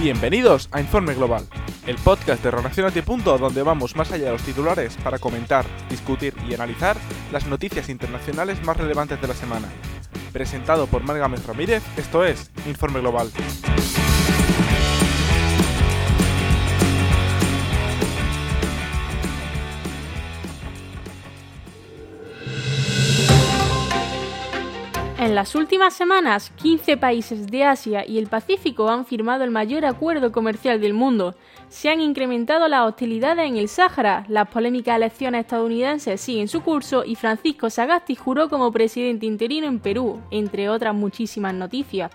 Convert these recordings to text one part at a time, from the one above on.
Bienvenidos a Informe Global, el podcast de Relacionate. donde vamos más allá de los titulares para comentar, discutir y analizar las noticias internacionales más relevantes de la semana. Presentado por Margamet Ramírez, esto es Informe Global. En las últimas semanas, 15 países de Asia y el Pacífico han firmado el mayor acuerdo comercial del mundo. Se han incrementado las hostilidades en el Sáhara, las polémicas elecciones estadounidenses siguen su curso y Francisco Sagasti juró como presidente interino en Perú, entre otras muchísimas noticias.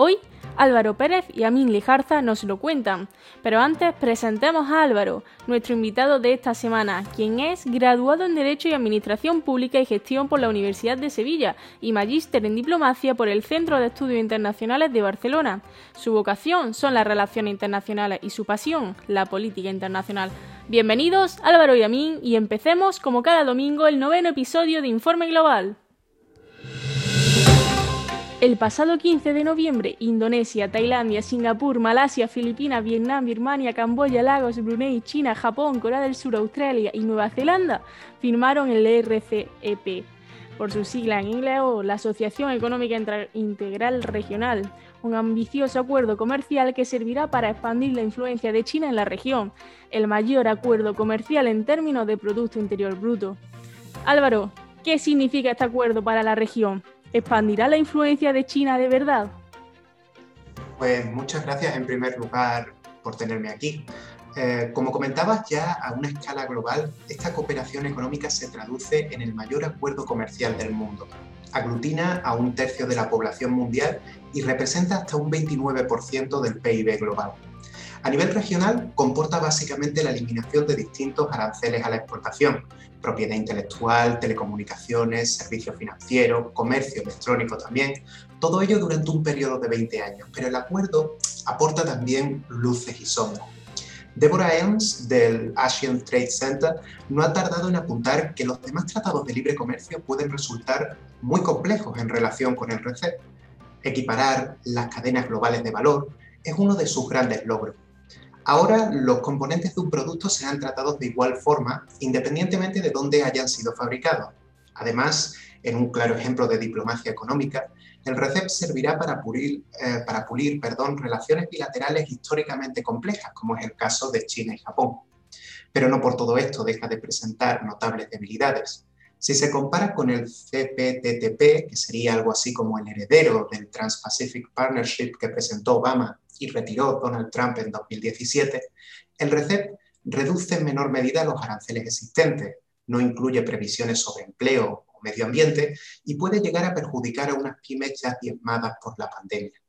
Hoy Álvaro Pérez y Amin Lijarza nos lo cuentan. Pero antes presentemos a Álvaro, nuestro invitado de esta semana, quien es graduado en Derecho y Administración Pública y Gestión por la Universidad de Sevilla y magíster en Diplomacia por el Centro de Estudios Internacionales de Barcelona. Su vocación son las relaciones internacionales y su pasión, la política internacional. Bienvenidos Álvaro y Amin y empecemos como cada domingo el noveno episodio de Informe Global. El pasado 15 de noviembre, Indonesia, Tailandia, Singapur, Malasia, Filipinas, Vietnam, Birmania, Camboya, Lagos, Brunei, China, Japón, Corea del Sur, Australia y Nueva Zelanda firmaron el RCEP, por su sigla en inglés o la Asociación Económica Integral Regional, un ambicioso acuerdo comercial que servirá para expandir la influencia de China en la región, el mayor acuerdo comercial en términos de Producto Interior Bruto. Álvaro, ¿qué significa este acuerdo para la región? ¿Expandirá la influencia de China de verdad? Pues muchas gracias en primer lugar por tenerme aquí. Eh, como comentabas ya, a una escala global, esta cooperación económica se traduce en el mayor acuerdo comercial del mundo. Aglutina a un tercio de la población mundial y representa hasta un 29% del PIB global. A nivel regional, comporta básicamente la eliminación de distintos aranceles a la exportación, propiedad intelectual, telecomunicaciones, servicios financieros, comercio electrónico también, todo ello durante un periodo de 20 años, pero el acuerdo aporta también luces y sombras. Deborah Elms del Asian Trade Center no ha tardado en apuntar que los demás tratados de libre comercio pueden resultar muy complejos en relación con el RCEP. Equiparar las cadenas globales de valor es uno de sus grandes logros Ahora los componentes de un producto serán tratados de igual forma independientemente de dónde hayan sido fabricados. Además, en un claro ejemplo de diplomacia económica, el RCEP servirá para pulir, eh, para pulir perdón, relaciones bilaterales históricamente complejas, como es el caso de China y Japón. Pero no por todo esto deja de presentar notables debilidades. Si se compara con el CPTPP, que sería algo así como el heredero del Trans-Pacific Partnership que presentó Obama y retiró Donald Trump en 2017, el RCEP reduce en menor medida los aranceles existentes, no incluye previsiones sobre empleo o medio ambiente y puede llegar a perjudicar a unas pymes ya diezmadas por la pandemia.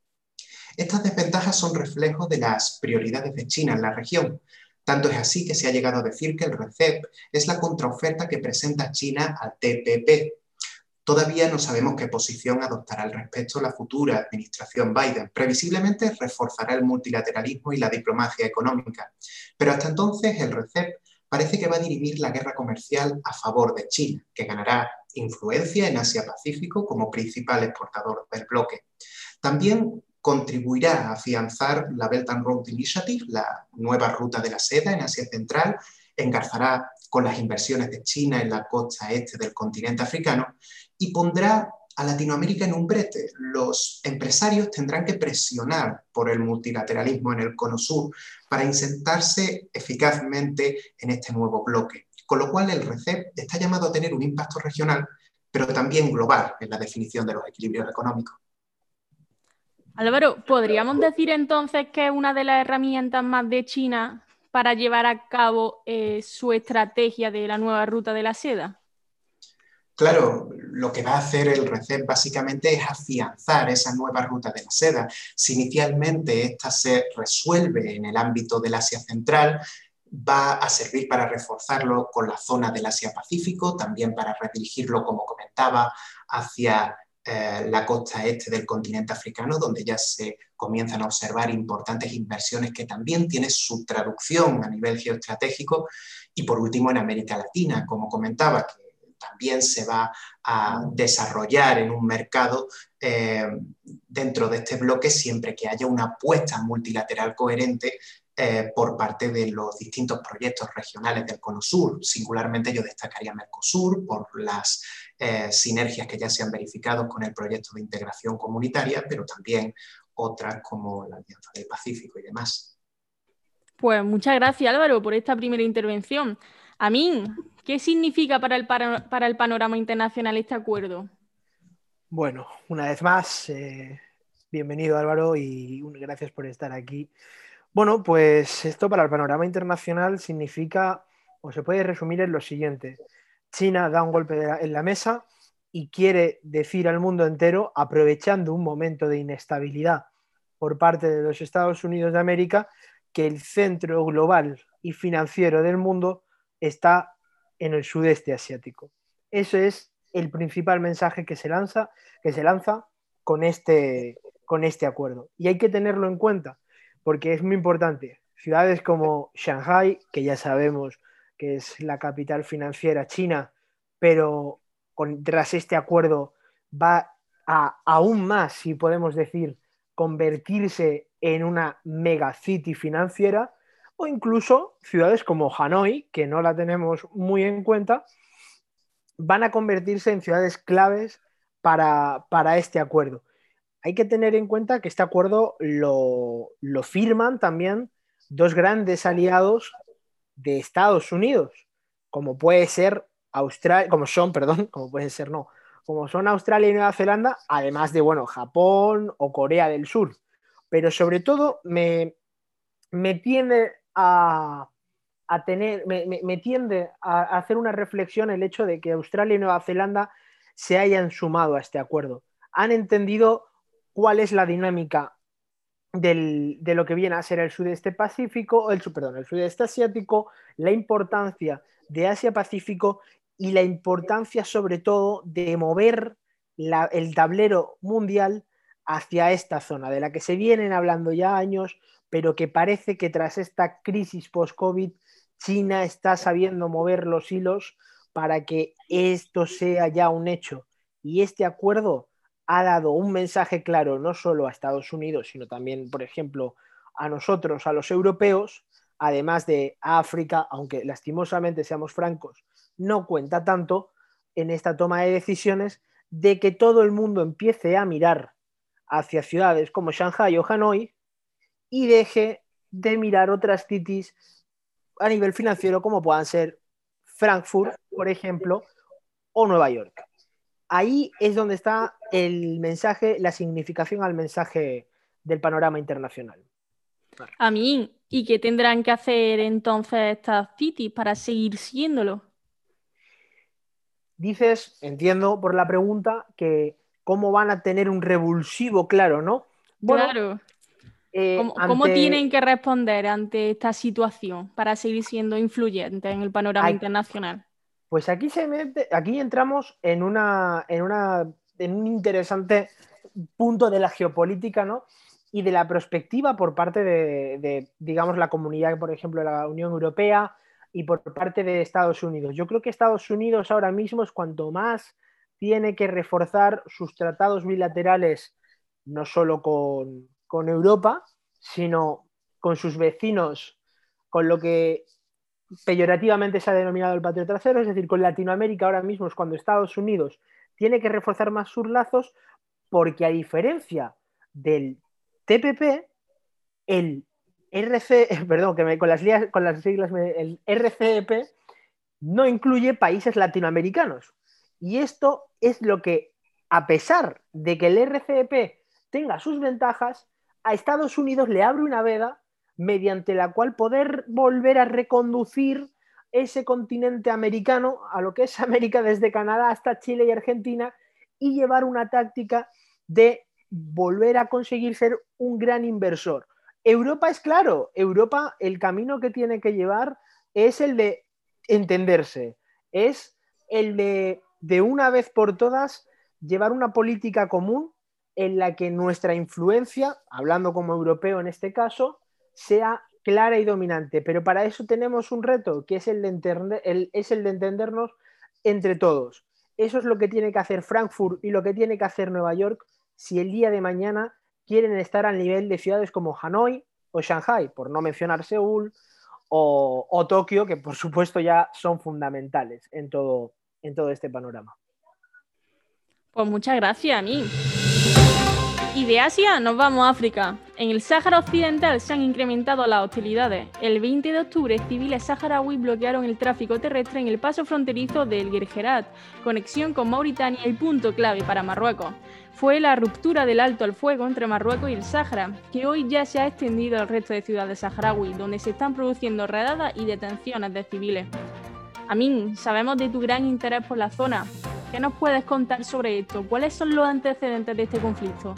Estas desventajas son reflejos de las prioridades de China en la región. Tanto es así que se ha llegado a decir que el RCEP es la contraoferta que presenta China al TPP, Todavía no sabemos qué posición adoptará al respecto la futura administración Biden. Previsiblemente reforzará el multilateralismo y la diplomacia económica. Pero hasta entonces el RCEP parece que va a dirimir la guerra comercial a favor de China, que ganará influencia en Asia-Pacífico como principal exportador del bloque. También contribuirá a afianzar la Belt and Road Initiative, la nueva ruta de la seda en Asia Central, engarzará con las inversiones de China en la costa este del continente africano y pondrá a Latinoamérica en un brete. Los empresarios tendrán que presionar por el multilateralismo en el Cono Sur para insertarse eficazmente en este nuevo bloque. Con lo cual el RCEP está llamado a tener un impacto regional, pero también global en la definición de los equilibrios económicos. Álvaro, ¿podríamos decir entonces que es una de las herramientas más de China para llevar a cabo eh, su estrategia de la nueva ruta de la seda? Claro, lo que va a hacer el RECEP básicamente es afianzar esa nueva ruta de la seda. Si inicialmente esta se resuelve en el ámbito del Asia Central, va a servir para reforzarlo con la zona del Asia-Pacífico, también para redirigirlo, como comentaba, hacia eh, la costa este del continente africano, donde ya se comienzan a observar importantes inversiones que también tienen su traducción a nivel geoestratégico, y por último en América Latina, como comentaba, también se va a desarrollar en un mercado eh, dentro de este bloque siempre que haya una apuesta multilateral coherente eh, por parte de los distintos proyectos regionales del Cono Sur. Singularmente yo destacaría Mercosur por las eh, sinergias que ya se han verificado con el proyecto de integración comunitaria, pero también otras como la Alianza del Pacífico y demás. Pues muchas gracias Álvaro por esta primera intervención. Amin, ¿qué significa para el, panorama internacional este acuerdo? Bueno, una vez más, eh, bienvenido Álvaro y gracias por estar aquí. Bueno, pues esto para el panorama internacional significa, o se puede resumir en lo siguiente. China da un golpe en la mesa y quiere decir al mundo entero, aprovechando un momento de inestabilidad por parte de los Estados Unidos de América, que el centro global y financiero del mundo está en el sudeste asiático. Eso es el principal mensaje que se lanza, que se lanza con, este, con este acuerdo. Y hay que tenerlo en cuenta, porque es muy importante. Ciudades como Shanghai, que ya sabemos que es la capital financiera china, pero tras este acuerdo va a aún más, si podemos decir, convertirse en una megacity financiera, o incluso ciudades como Hanoi, que no la tenemos muy en cuenta, van a convertirse en ciudades claves para, para este acuerdo hay que tener en cuenta que este acuerdo lo, firman también dos grandes aliados de Estados Unidos, como puede ser Australia, como son, perdón, como puede ser no, como son Australia y Nueva Zelanda, además de, bueno, Japón o Corea del Sur. Pero sobre todo me, me tiende a, tener, me, tiende a hacer una reflexión el hecho de que Australia y Nueva Zelanda se hayan sumado a este acuerdo. Han entendido cuál es la dinámica de lo que viene a ser el sudeste pacífico, el, perdón, el sudeste asiático, la importancia de Asia-Pacífico y la importancia sobre todo de mover el tablero mundial hacia esta zona, de la que se vienen hablando ya años, pero que parece que tras esta crisis post-COVID, China está sabiendo mover los hilos para que esto sea ya un hecho. Y este acuerdo ha dado un mensaje claro no solo a Estados Unidos, sino también, por ejemplo, a nosotros, a los europeos, además de África, aunque lastimosamente seamos francos, no cuenta tanto en esta toma de decisiones de que todo el mundo empiece a mirar hacia ciudades como Shanghai o Hanoi y deje de mirar otras cities a nivel financiero como puedan ser Frankfurt, por ejemplo, o Nueva York ahí es donde está el mensaje, la significación al mensaje del panorama internacional. A mí, ¿y qué tendrán que hacer entonces estas cities para seguir siéndolo? Dices, entiendo por la pregunta, que cómo van a tener un revulsivo, claro, ¿no? claro. Eh, ¿Cómo, tienen que responder ante esta situación para seguir siendo influyentes en el panorama internacional? Pues aquí, se aquí entramos en, una, en, una, en un interesante punto de la geopolítica, ¿no? Y de la perspectiva por parte de, digamos, la comunidad, por ejemplo, de la Unión Europea y por parte de Estados Unidos. Yo creo que Estados Unidos ahora mismo es cuanto más tiene que reforzar sus tratados bilaterales, no solo con, con Europa, sino con sus vecinos, con lo que peyorativamente se ha denominado el patio trasero, es decir, con Latinoamérica ahora mismo es cuando Estados Unidos tiene que reforzar más sus lazos porque a diferencia del TPP, el RC, perdón, que con, las, con las siglas, el RCEP no incluye países latinoamericanos. Y esto es lo que, a pesar de que el RCEP tenga sus ventajas, a Estados Unidos le abre una veda mediante la cual poder volver a reconducir ese continente americano a lo que es América desde Canadá hasta Chile y Argentina y llevar una táctica de volver a conseguir ser un gran inversor. Europa es claro, Europa el camino que tiene que llevar es el de entenderse, es el de de una vez por todas llevar una política común en la que nuestra influencia, hablando como europeo en este caso, sea clara y dominante. Pero para eso tenemos un reto, que es el de, es el de entendernos entre todos. Eso es lo que tiene que hacer Frankfurt y lo que tiene que hacer Nueva York si el día de mañana quieren estar al nivel de ciudades como Hanoi o Shanghai, por no mencionar Seúl o, Tokio, que por supuesto ya son fundamentales en todo este panorama. Pues muchas gracias a mí. Y de Asia nos vamos a África. En el Sáhara Occidental se han incrementado las hostilidades. El 20 de octubre, civiles saharauis bloquearon el tráfico terrestre en el paso fronterizo del Gergerat, conexión con Mauritania y punto clave para Marruecos. Fue la ruptura del alto al fuego entre Marruecos y el Sáhara, que hoy ya se ha extendido al resto de ciudades saharauis, donde se están produciendo redadas y detenciones de civiles. Amin, sabemos de tu gran interés por la zona. ¿Qué nos puedes contar sobre esto? ¿Cuáles son los antecedentes de este conflicto?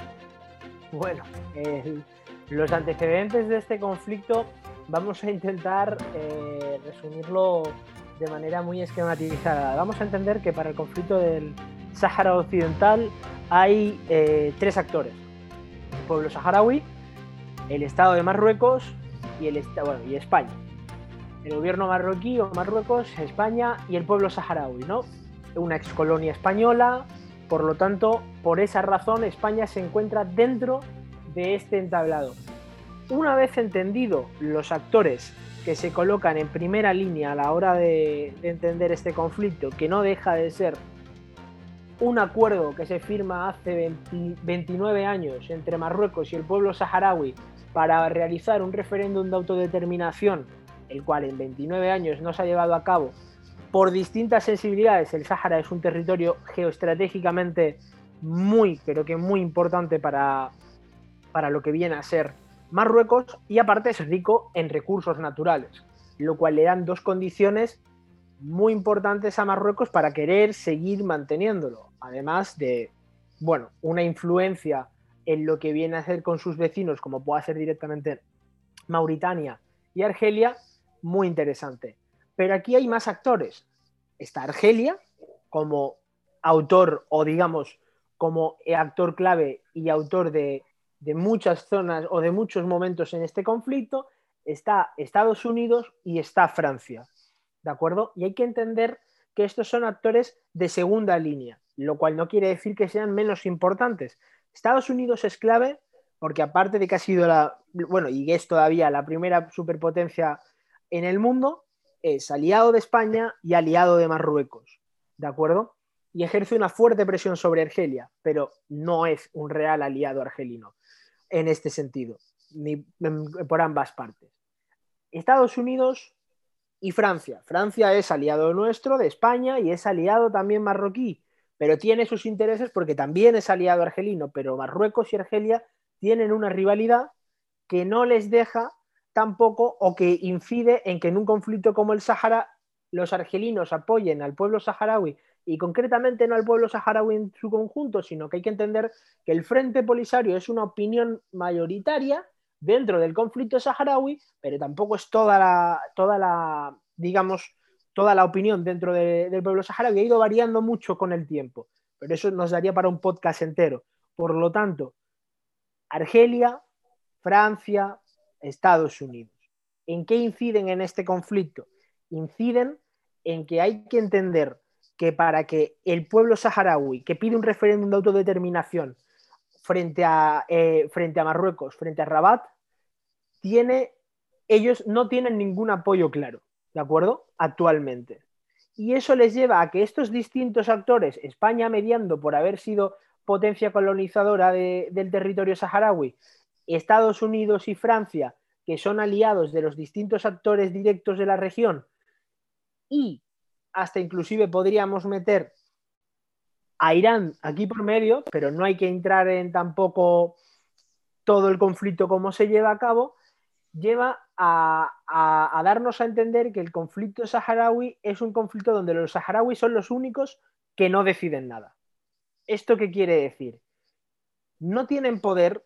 Bueno, los antecedentes de este conflicto vamos a intentar eh, resumirlo de manera muy esquematizada. Vamos a entender que para el conflicto del Sáhara Occidental hay eh, tres actores. El pueblo saharaui, el Estado de Marruecos y, el, bueno, y España. El gobierno marroquí o Marruecos, España y el pueblo saharaui, ¿no? Una excolonia española, por lo tanto, por esa razón, España se encuentra dentro de este entablado. Una vez entendido los actores que se colocan en primera línea a la hora de, entender este conflicto, que no deja de ser un acuerdo que se firma hace 29 años entre Marruecos y el pueblo saharaui para realizar un referéndum de autodeterminación, el cual en 29 años no se ha llevado a cabo por distintas sensibilidades, el Sáhara es un territorio geoestratégicamente muy, pero que muy importante para, para lo que viene a ser Marruecos y aparte es rico en recursos naturales, lo cual le dan dos condiciones muy importantes a Marruecos para querer seguir manteniéndolo, además de, bueno, una influencia en lo que viene a hacer con sus vecinos, como puede hacer directamente Mauritania y Argelia, muy interesante. Pero aquí hay más actores. Está Argelia como autor o digamos como actor clave y autor de, muchas zonas o de muchos momentos en este conflicto. Está Estados Unidos y está Francia. ¿De acuerdo? Y hay que entender que estos son actores de segunda línea, lo cual no quiere decir que sean menos importantes. Estados Unidos es clave porque aparte de que ha sido la, bueno, y es todavía la primera superpotencia en el mundo, es aliado de España y aliado de Marruecos, ¿de acuerdo? Y ejerce una fuerte presión sobre Argelia, pero no es un real aliado argelino en este sentido, ni por ambas partes. Estados Unidos y Francia. Francia es aliado nuestro de España y es aliado también marroquí, pero tiene sus intereses porque también es aliado argelino, pero Marruecos y Argelia tienen una rivalidad que no les deja tampoco o que incide en que en un conflicto como el Sahara los argelinos apoyen al pueblo saharaui y concretamente no al pueblo saharaui en su conjunto, sino que hay que entender que el Frente Polisario es una opinión mayoritaria dentro del conflicto saharaui, pero tampoco es toda la, toda la digamos, toda la opinión dentro del pueblo saharaui. Ha ido variando mucho con el tiempo, pero eso nos daría para un podcast entero. Por lo tanto, Argelia, Francia, Estados Unidos. ¿En qué inciden en este conflicto? Inciden en que hay que entender que para que el pueblo saharaui, que pide un referéndum de autodeterminación frente a, eh, frente a Marruecos, frente a Rabat, tiene, ellos no tienen ningún apoyo claro, ¿de acuerdo? Actualmente. Y eso les lleva a que estos distintos actores, España mediando por haber sido potencia colonizadora del territorio saharaui, Estados Unidos y Francia, que son aliados de los distintos actores directos de la región, y hasta inclusive podríamos meter a Irán aquí por medio, pero no hay que entrar en tampoco todo el conflicto como se lleva a cabo, lleva a, a, darnos a entender que el conflicto saharaui es un conflicto donde los saharauis son los únicos que no deciden nada. ¿Esto qué quiere decir? No tienen poder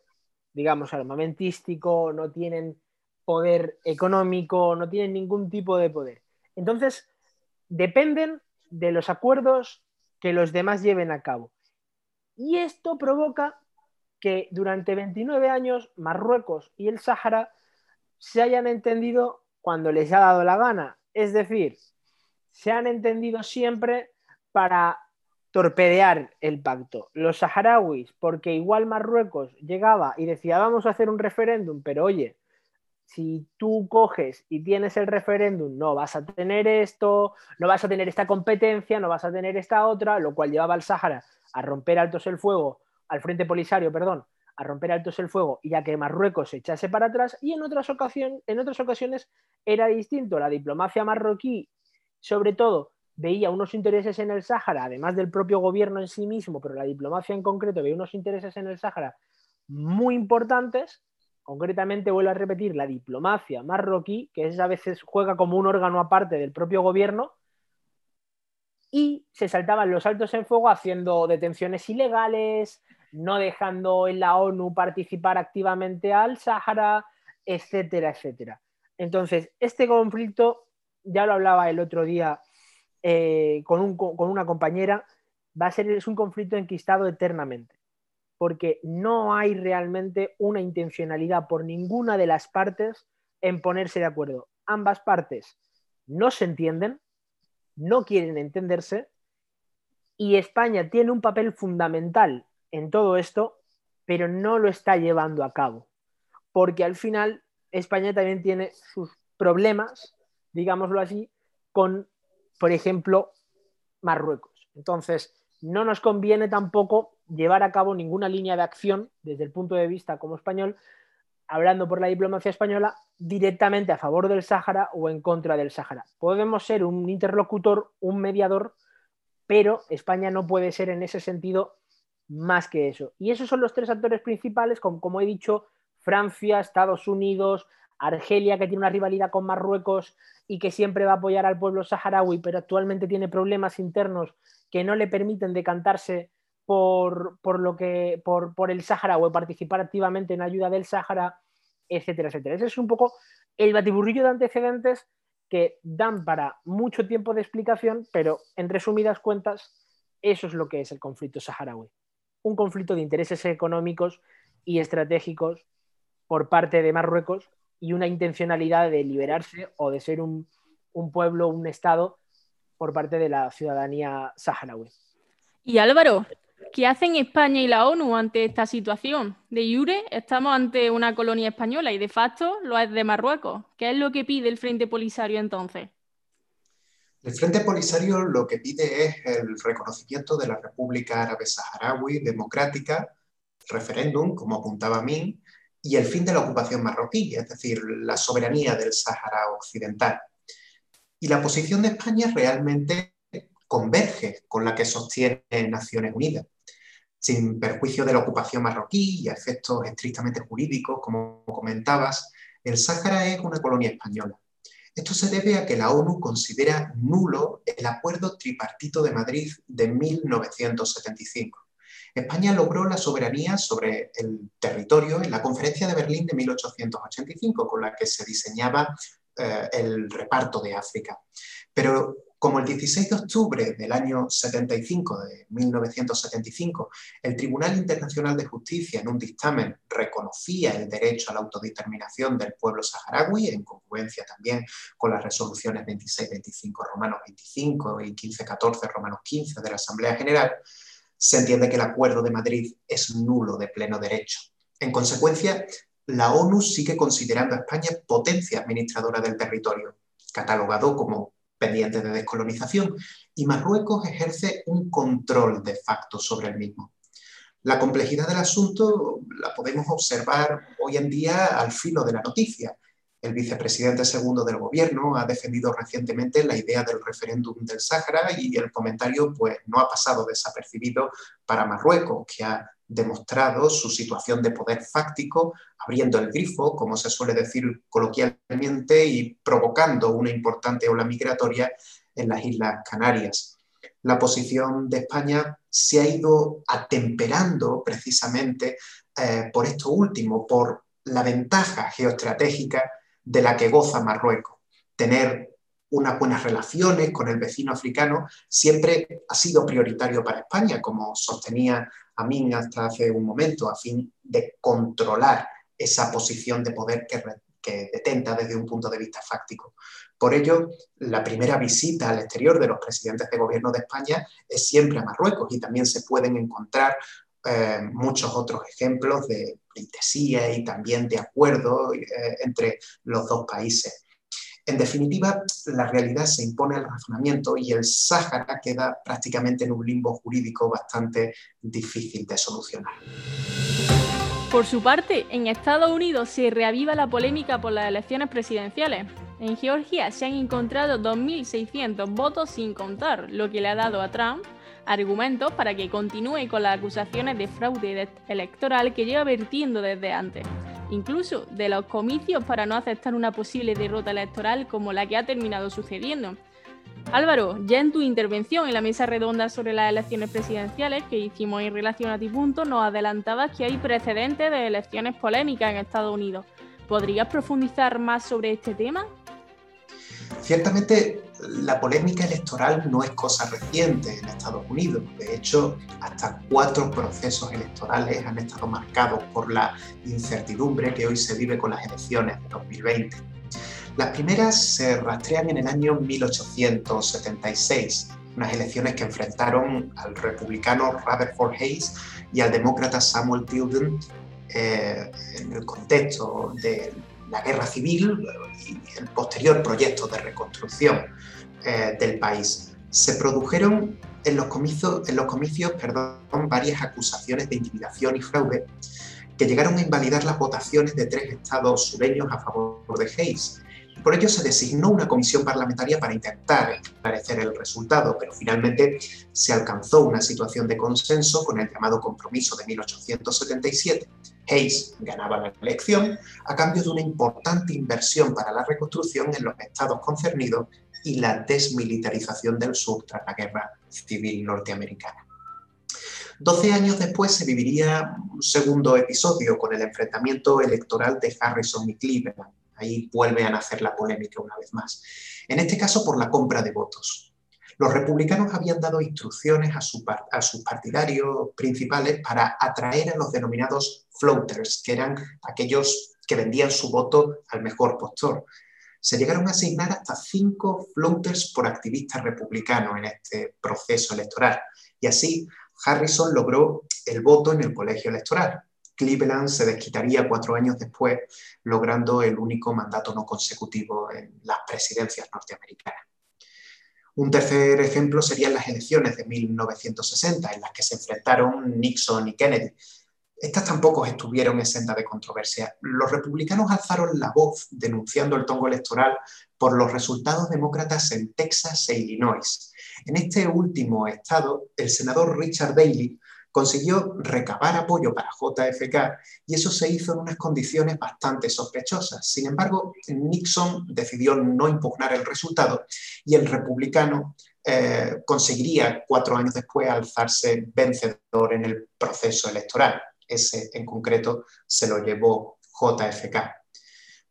digamos, armamentístico, no tienen poder económico, no tienen ningún tipo de poder. Entonces, dependen de los acuerdos que los demás lleven a cabo. Y esto provoca que durante 29 años Marruecos y el Sáhara se hayan entendido cuando les ha dado la gana. Es decir, se han entendido siempre para torpedear el pacto. Los saharauis, porque igual Marruecos llegaba y decía, vamos a hacer un referéndum, pero oye, si tú coges y tienes el referéndum, no vas a tener esto, no vas a tener esta competencia, no vas a tener esta otra, lo cual llevaba al Sáhara a romper altos el fuego, al Frente Polisario, perdón, a romper altos el fuego y a que Marruecos se echase para atrás y en otras, en otras ocasiones era distinto. La diplomacia marroquí, sobre todo, veía unos intereses en el Sáhara, además del propio gobierno en sí mismo, pero la diplomacia en concreto veía unos intereses en el Sáhara muy importantes concretamente vuelvo a repetir, la diplomacia marroquí, que es a veces juega como un órgano aparte del propio gobierno, y se saltaban los altos en fuego haciendo detenciones ilegales, no dejando en la ONU participar activamente al Sáhara, etcétera, etcétera. Entonces, este conflicto, ya lo hablaba el otro día eh, con, una compañera, va a ser un conflicto enquistado eternamente porque no hay realmente una intencionalidad por ninguna de las partes en ponerse de acuerdo. Ambas partes no se entienden, no quieren entenderse y España tiene un papel fundamental en todo esto, pero no lo está llevando a cabo, porque al final España también tiene sus problemas, digámoslo así, con, por ejemplo, Marruecos. Entonces, no nos conviene tampoco llevar a cabo ninguna línea de acción desde el punto de vista como español, hablando por la diplomacia española, directamente a favor del Sáhara o en contra del Sáhara. Podemos ser un interlocutor, un mediador, pero España no puede ser en ese sentido más que eso. Y esos son los tres actores principales, como, como he dicho, Francia, Estados Unidos, Argelia, que tiene una rivalidad con Marruecos y que siempre va a apoyar al pueblo saharaui, pero actualmente tiene problemas internos que no le permiten decantarse por, lo que, por, el Sáhara o participar activamente en ayuda del Sáhara, etcétera, etcétera. Ese es un poco el batiburrillo de antecedentes que dan para mucho tiempo de explicación, pero en resumidas cuentas, eso es lo que es el conflicto saharaui. Un conflicto de intereses económicos y estratégicos por parte de Marruecos y una intencionalidad de liberarse o de ser un, un pueblo, un Estado por parte de la ciudadanía saharaui. Y Álvaro, ¿Qué hacen España y la ONU ante esta situación? De jure estamos ante una colonia española y de facto lo es de Marruecos. ¿Qué es lo que pide el Frente Polisario entonces? El Frente Polisario lo que pide es el reconocimiento de la República Árabe Saharaui Democrática, referéndum, como apuntaba Min, y el fin de la ocupación marroquí, es decir, la soberanía del Sáhara Occidental. Y la posición de España realmente converge con la que sostiene Naciones Unidas. Sin perjuicio de la ocupación marroquí y a efectos estrictamente jurídicos, como comentabas, el Sáhara es una colonia española. Esto se debe a que la ONU considera nulo el Acuerdo Tripartito de Madrid de 1975. España logró la soberanía sobre el territorio en la Conferencia de Berlín de 1885, con la que se diseñaba eh, el reparto de África. Pero como el 16 de octubre del año 75, de 1975, el Tribunal Internacional de Justicia en un dictamen reconocía el derecho a la autodeterminación del pueblo saharaui, en congruencia también con las resoluciones 26-25 Romanos 25 y 15-14 Romanos 15 de la Asamblea General, se entiende que el Acuerdo de Madrid es nulo de pleno derecho. En consecuencia, la ONU sigue considerando a España potencia administradora del territorio, catalogado como pendiente de descolonización, y Marruecos ejerce un control de facto sobre el mismo. La complejidad del asunto la podemos observar hoy en día al filo de la noticia. El vicepresidente segundo del gobierno ha defendido recientemente la idea del referéndum del Sáhara y el comentario pues, no ha pasado desapercibido para Marruecos, que ha demostrado su situación de poder fáctico, abriendo el grifo, como se suele decir coloquialmente, y provocando una importante ola migratoria en las Islas Canarias. La posición de España se ha ido atemperando precisamente eh, por esto último, por la ventaja geoestratégica de la que goza Marruecos. Tener unas buenas relaciones con el vecino africano siempre ha sido prioritario para España, como sostenía Amin hasta hace un momento, a fin de controlar esa posición de poder que, que detenta desde un punto de vista fáctico. Por ello, la primera visita al exterior de los presidentes de gobierno de España es siempre a Marruecos y también se pueden encontrar eh, muchos otros ejemplos de pleitesía y también de acuerdo eh, entre los dos países. En definitiva, la realidad se impone al razonamiento y el Sáhara queda prácticamente en un limbo jurídico bastante difícil de solucionar. Por su parte, en Estados Unidos se reaviva la polémica por las elecciones presidenciales. En Georgia se han encontrado 2.600 votos sin contar, lo que le ha dado a Trump argumentos para que continúe con las acusaciones de fraude electoral que lleva vertiendo desde antes, incluso de los comicios para no aceptar una posible derrota electoral como la que ha terminado sucediendo. Álvaro, ya en tu intervención en la mesa redonda sobre las elecciones presidenciales que hicimos en relación a ti punto, nos adelantabas que hay precedentes de elecciones polémicas en Estados Unidos. ¿Podrías profundizar más sobre este tema? Ciertamente, la polémica electoral no es cosa reciente en Estados Unidos. De hecho, hasta cuatro procesos electorales han estado marcados por la incertidumbre que hoy se vive con las elecciones de 2020. Las primeras se rastrean en el año 1876, unas elecciones que enfrentaron al republicano Rutherford Hayes y al demócrata Samuel Tilden eh, en el contexto del la guerra civil y el posterior proyecto de reconstrucción eh, del país. Se produjeron en los comicios, varias acusaciones de intimidación y fraude que llegaron a invalidar las votaciones de tres estados sureños a favor de Hayes. Por ello se designó una comisión parlamentaria para intentar esclarecer el resultado, pero finalmente se alcanzó una situación de consenso con el llamado Compromiso de 1877 Hayes ganaba la elección a cambio de una importante inversión para la reconstrucción en los estados concernidos y la desmilitarización del sur tras la guerra civil norteamericana. Doce años después se viviría un segundo episodio con el enfrentamiento electoral de Harrison y Cleveland. Ahí vuelve a nacer la polémica una vez más. En este caso por la compra de votos. Los republicanos habían dado instrucciones a, sus partidarios principales para atraer a los denominados floaters, que eran aquellos que vendían su voto al mejor postor. Se llegaron a asignar hasta cinco floaters por activista republicano en este proceso electoral. Y así Harrison logró el voto en el colegio electoral. Cleveland se desquitaría cuatro años después, logrando el único mandato no consecutivo en las presidencias norteamericanas. Un tercer ejemplo serían las elecciones de 1960, en las que se enfrentaron Nixon y Kennedy. Estas tampoco estuvieron exentas de controversia. Los republicanos alzaron la voz denunciando el tongo electoral por los resultados demócratas en Texas e Illinois. En este último estado, el senador Richard Daley consiguió recabar apoyo para JFK y eso se hizo en unas condiciones bastante sospechosas. Sin embargo, Nixon decidió no impugnar el resultado y el republicano eh, conseguiría cuatro años después alzarse vencedor en el proceso electoral. Ese en concreto se lo llevó JFK.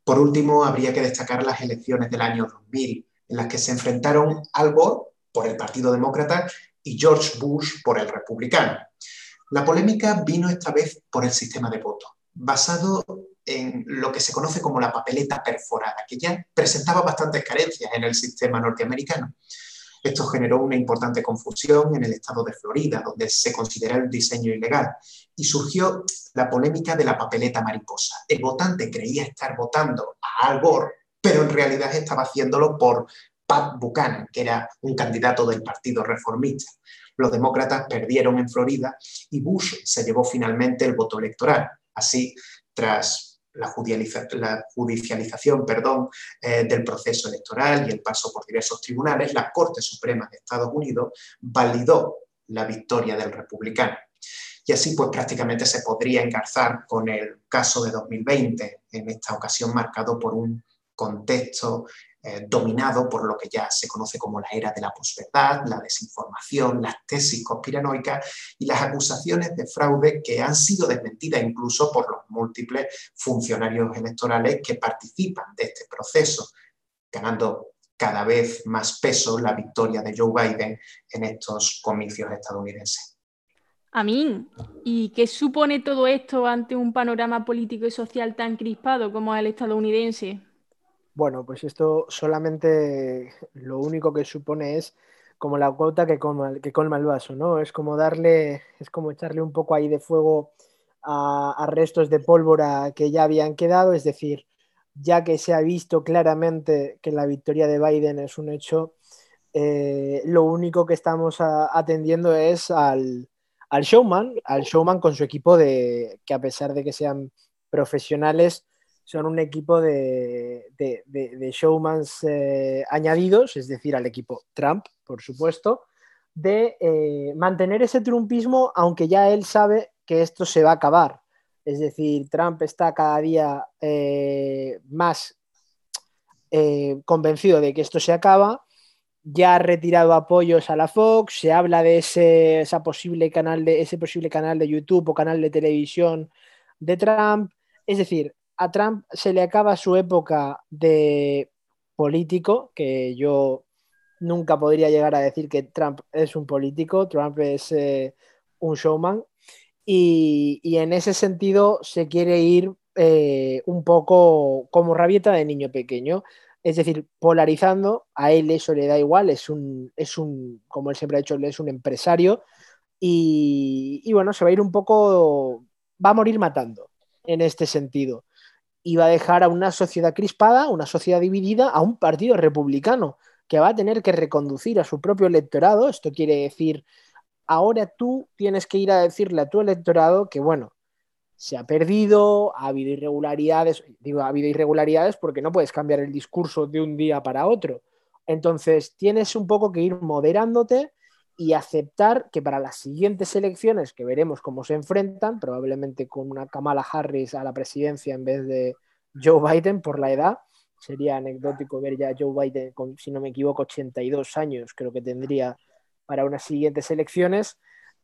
Por último, habría que destacar las elecciones del año 2000, en las que se enfrentaron Al Gore por el Partido Demócrata y George Bush por el Republicano. La polémica vino esta vez por el sistema de voto, basado en lo que se conoce como la papeleta perforada, que ya presentaba bastantes carencias en el sistema norteamericano. Esto generó una importante confusión en el estado de Florida, donde se considera el diseño ilegal, y surgió la polémica de la papeleta mariposa. El votante creía estar votando a Al Gore, pero en realidad estaba haciéndolo por Pat Buchanan, que era un candidato del Partido Reformista. Los demócratas perdieron en Florida y Bush se llevó finalmente el voto electoral. Así, tras la, judicialización perdón, eh, del proceso electoral y el paso por diversos tribunales, la Corte Suprema de Estados Unidos validó la victoria del republicano. Y así pues prácticamente se podría engarzar con el caso de 2020, en esta ocasión marcado por un contexto eh, dominado por lo que ya se conoce como la era de la posverdad, la desinformación, las tesis conspiranoicas y las acusaciones de fraude que han sido desmentidas incluso por los múltiples funcionarios electorales que participan de este proceso, ganando cada vez más peso la victoria de Joe Biden en estos comicios estadounidenses. A mí, ¿y qué supone todo esto ante un panorama político y social tan crispado como el estadounidense? Bueno, pues esto solamente lo único que supone es como la cuota que colma, que colma el vaso, ¿no? Es como darle, es como echarle un poco ahí de fuego a, restos de pólvora que ya habían quedado, es decir, ya que se ha visto claramente que la victoria de Biden es un hecho, eh, lo único que estamos atendiendo es al, al, showman, al showman con su equipo de que a pesar de que sean profesionales, son un equipo de, showmans eh, añadidos, es decir, al equipo Trump, por supuesto, de eh, mantener ese trumpismo, aunque ya él sabe que esto se va a acabar. Es decir, Trump está cada día eh, más convencido de que esto se acaba, ya ha retirado apoyos a la Fox, se habla de ese, posible canal de, ese posible canal de YouTube o canal de televisión de Trump. Es decir, a Trump se le acaba su época de político, que yo nunca podría llegar a decir que Trump es un político, Trump es eh, un showman, y, en ese sentido se quiere ir eh, un poco como rabieta de niño pequeño, es decir, polarizando, a él eso le da igual, es un, es un como él siempre ha dicho, es un empresario, y, y bueno, se va a ir un poco, va a morir matando en este sentido va a dejar a una sociedad crispada, una sociedad dividida, a un partido republicano que va a tener que reconducir a su propio electorado. Esto quiere decir, ahora tú tienes que ir a decirle a tu electorado que, bueno, se ha perdido, ha habido irregularidades, digo, ha habido irregularidades porque no puedes cambiar el discurso de un día para otro. Entonces, tienes un poco que ir moderándote y aceptar que para las siguientes elecciones, que veremos cómo se enfrentan, probablemente con una Kamala Harris a la presidencia en vez de Joe Biden por la edad, sería anecdótico ver ya a Joe Biden con, si no me equivoco, 82 años, creo que tendría para unas siguientes elecciones,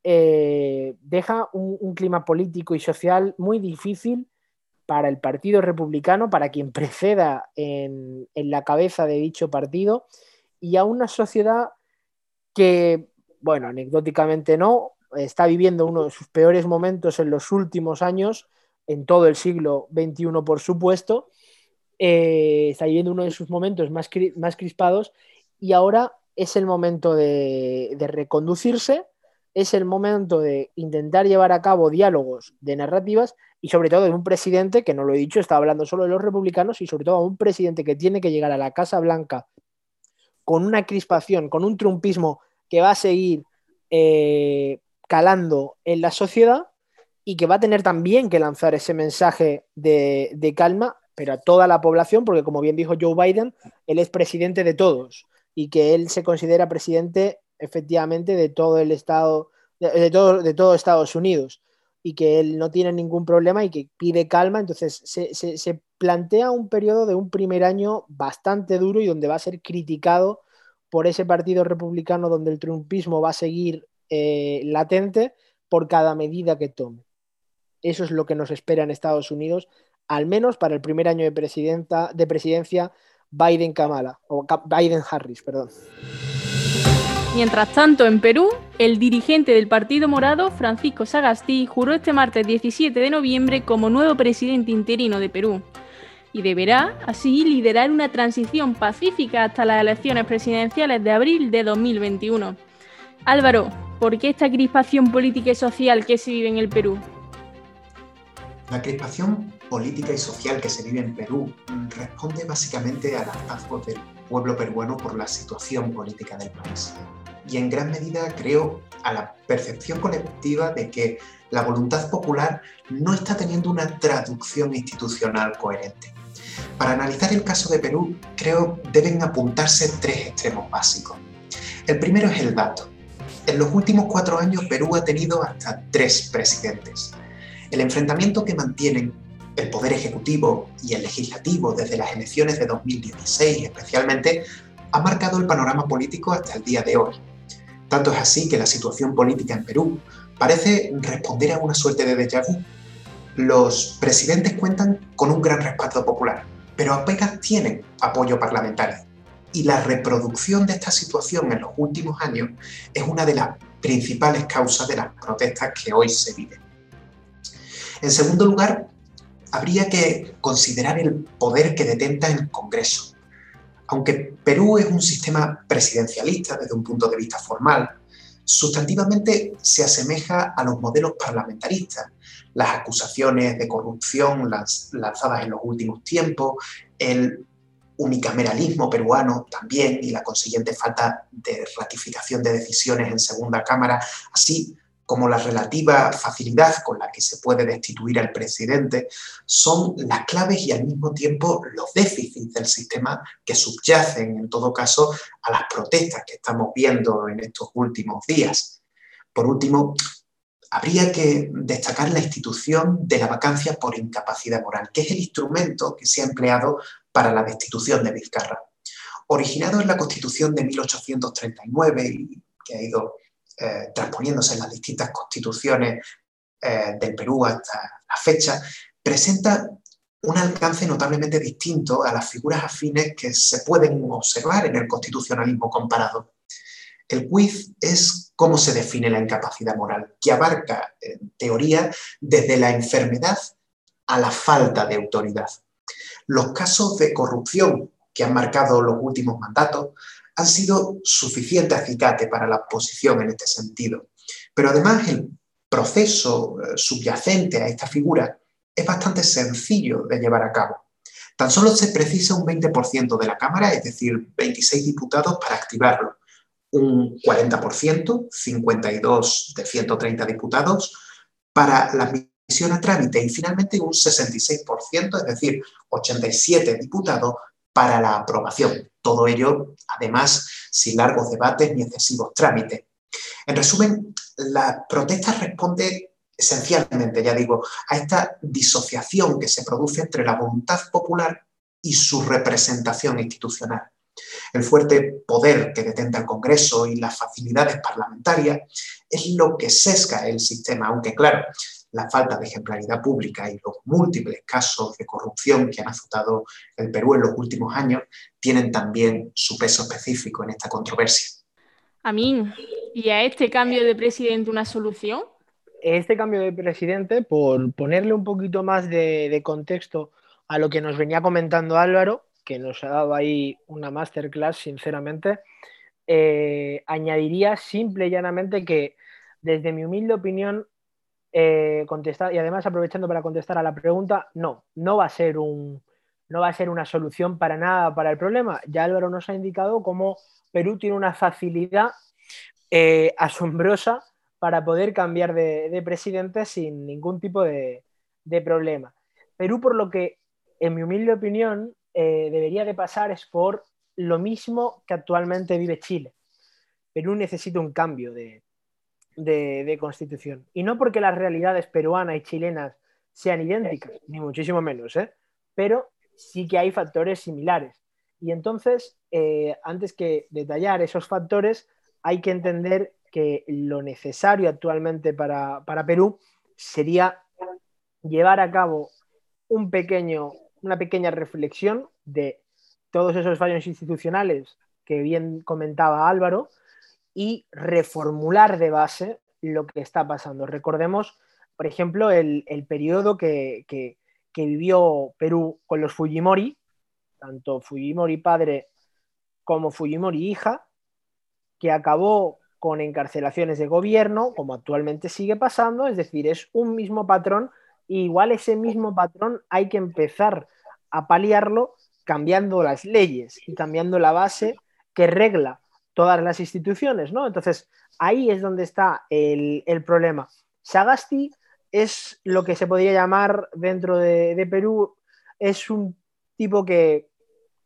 eh, deja un, clima político y social muy difícil para el Partido Republicano, para quien preceda en, en la cabeza de dicho partido, y a una sociedad que bueno, anecdóticamente no, está viviendo uno de sus peores momentos en los últimos años, en todo el siglo XXI, por supuesto. Eh, está viviendo uno de sus momentos más, más crispados y ahora es el momento de, reconducirse, es el momento de intentar llevar a cabo diálogos de narrativas y sobre todo de un presidente, que no lo he dicho, está hablando solo de los republicanos y sobre todo a un presidente que tiene que llegar a la Casa Blanca con una crispación, con un trumpismo que va a seguir eh, calando en la sociedad y que va a tener también que lanzar ese mensaje de, calma, pero a toda la población, porque como bien dijo Joe Biden, él es presidente de todos y que él se considera presidente efectivamente de todo el estado, de, todo, de todo Estados Unidos y que él no tiene ningún problema y que pide calma. Entonces se, se, plantea un periodo de un primer año bastante duro y donde va a ser criticado por ese partido republicano donde el trumpismo va a seguir eh, latente por cada medida que tome. Eso es lo que nos espera en Estados Unidos, al menos para el primer año de, presidencia Biden-Kamala, o Biden-Harris, perdón. Mientras tanto, en Perú, el dirigente del Partido Morado, Francisco Sagasti, juró este martes 17 de noviembre como nuevo presidente interino de Perú y deberá así liderar una transición pacífica hasta las elecciones presidenciales de abril de 2021. Álvaro, ¿por qué esta crispación política y social que se vive en el Perú? La crispación política y social que se vive en Perú responde básicamente al hartazgo del pueblo peruano por la situación política del país. Y en gran medida creo a la percepción colectiva de que la voluntad popular no está teniendo una traducción institucional coherente. Para analizar el caso de Perú, creo deben apuntarse tres extremos básicos. El primero es el dato. En los últimos cuatro años Perú ha tenido hasta tres presidentes. El enfrentamiento que mantienen el Poder Ejecutivo y el Legislativo desde las elecciones de 2016 especialmente ha marcado el panorama político hasta el día de hoy. Tanto es así que la situación política en Perú parece responder a una suerte de déjà vu los presidentes cuentan con un gran respaldo popular, pero apenas tienen apoyo parlamentario. Y la reproducción de esta situación en los últimos años es una de las principales causas de las protestas que hoy se viven. En segundo lugar, habría que considerar el poder que detenta el Congreso. Aunque Perú es un sistema presidencialista desde un punto de vista formal, sustantivamente se asemeja a los modelos parlamentaristas. Las acusaciones de corrupción lanzadas en los últimos tiempos, el unicameralismo peruano también y la consiguiente falta de ratificación de decisiones en segunda cámara, así como la relativa facilidad con la que se puede destituir al presidente, son las claves y al mismo tiempo los déficits del sistema que subyacen, en todo caso, a las protestas que estamos viendo en estos últimos días. Por último, habría que destacar la institución de la vacancia por incapacidad moral, que es el instrumento que se ha empleado para la destitución de Vizcarra. Originado en la Constitución de 1839 y que ha ido eh, transponiéndose en las distintas constituciones eh, del Perú hasta la fecha, presenta un alcance notablemente distinto a las figuras afines que se pueden observar en el constitucionalismo comparado. El quiz es cómo se define la incapacidad moral, que abarca, en teoría, desde la enfermedad a la falta de autoridad. Los casos de corrupción que han marcado los últimos mandatos han sido suficiente acicate para la posición en este sentido. Pero además el proceso eh, subyacente a esta figura es bastante sencillo de llevar a cabo. Tan solo se precisa un 20% de la Cámara, es decir, 26 diputados para activarlo, un 40%, 52 de 130 diputados, para la admisión a trámite y finalmente un 66%, es decir, 87 diputados para la aprobación. Todo ello, además, sin largos debates ni excesivos trámites. En resumen, la protesta responde esencialmente, ya digo, a esta disociación que se produce entre la voluntad popular y su representación institucional. El fuerte poder que detenta el Congreso y las facilidades parlamentarias es lo que sesga el sistema, aunque claro, la falta de ejemplaridad pública y los múltiples casos de corrupción que han azotado el Perú en los últimos años tienen también su peso específico en esta controversia. Amin, ¿y a este cambio de presidente una solución? Este cambio de presidente, por ponerle un poquito más de, contexto a lo que nos venía comentando Álvaro, que nos ha dado ahí una masterclass, sinceramente, eh, añadiría simple y llanamente que, desde mi humilde opinión, eh, y además aprovechando para contestar a la pregunta, no, no va a ser un, no va a ser una solución para nada para el problema. Ya Álvaro nos ha indicado cómo Perú tiene una facilidad eh, asombrosa para poder cambiar de, presidente sin ningún tipo de, problema. Perú, por lo que, en mi humilde opinión, eh, debería de pasar es por lo mismo que actualmente vive Chile. Perú necesita un cambio de, de, constitución. Y no porque las realidades peruanas y chilenas sean idénticas, ni muchísimo menos, ¿eh? pero sí que hay factores similares. Y entonces, eh, antes que detallar esos factores, hay que entender que lo necesario actualmente para, Perú sería llevar a cabo un pequeño, una pequeña reflexión de todos esos fallos institucionales que bien comentaba Álvaro, y reformular de base lo que está pasando. Recordemos, por ejemplo, el, periodo que, vivió Perú con los Fujimori, tanto Fujimori padre como Fujimori hija, que acabó con encarcelaciones de gobierno, como actualmente sigue pasando, es decir, es un mismo patrón, igual ese mismo patrón hay que empezar a paliarlo cambiando las leyes y cambiando la base que regla todas las instituciones, ¿no? Entonces, ahí es donde está el, problema. Sagasti es lo que se podría llamar dentro de, Perú, es un tipo que,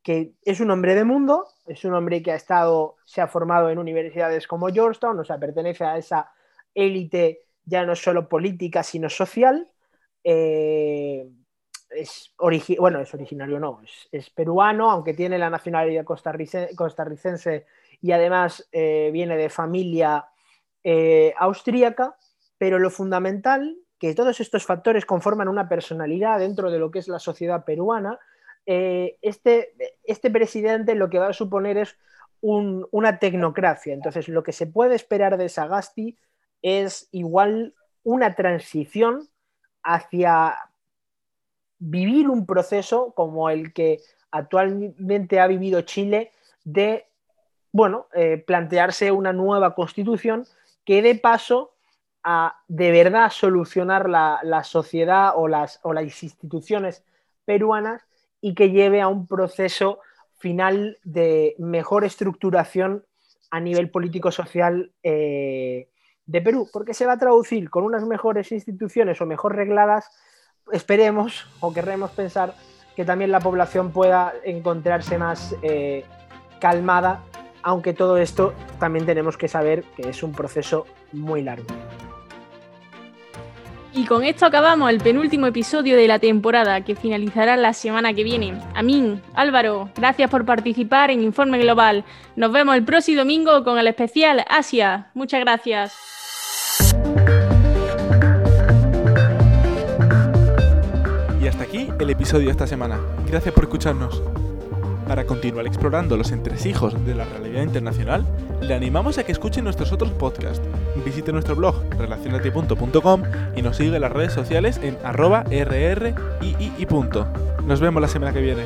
es un hombre de mundo, es un hombre que ha estado, se ha formado en universidades como Georgetown, o sea, pertenece a esa élite ya no solo política, sino social. Eh, es bueno, es originario, no, es, peruano, aunque tiene la nacionalidad costarricense y además eh, viene de familia eh, austríaca, pero lo fundamental, que todos estos factores conforman una personalidad dentro de lo que es la sociedad peruana, eh, este, este presidente lo que va a suponer es una tecnocracia. Entonces, lo que se puede esperar de Sagasti es igual una transición hacia vivir un proceso como el que actualmente ha vivido Chile de, bueno, eh, plantearse una nueva constitución que dé paso a de verdad solucionar la, sociedad o las, o las instituciones peruanas y que lleve a un proceso final de mejor estructuración a nivel político-social eh, de Perú, porque se va a traducir con unas mejores instituciones o mejor regladas, esperemos o querremos pensar que también la población pueda encontrarse más eh, calmada, aunque todo esto también tenemos que saber que es un proceso muy largo. Y con esto acabamos el penúltimo episodio de la temporada que finalizará la semana que viene. Amin, Álvaro, gracias por participar en Informe Global. Nos vemos el próximo domingo con el especial Asia. Muchas gracias. Y hasta aquí el episodio de esta semana. Gracias por escucharnos. Para continuar explorando los entresijos de la realidad internacional, le animamos a que escuche nuestros otros podcasts. Visite nuestro blog relacionati.com y nos sigue en las redes sociales en arroba rrii. Nos vemos la semana que viene.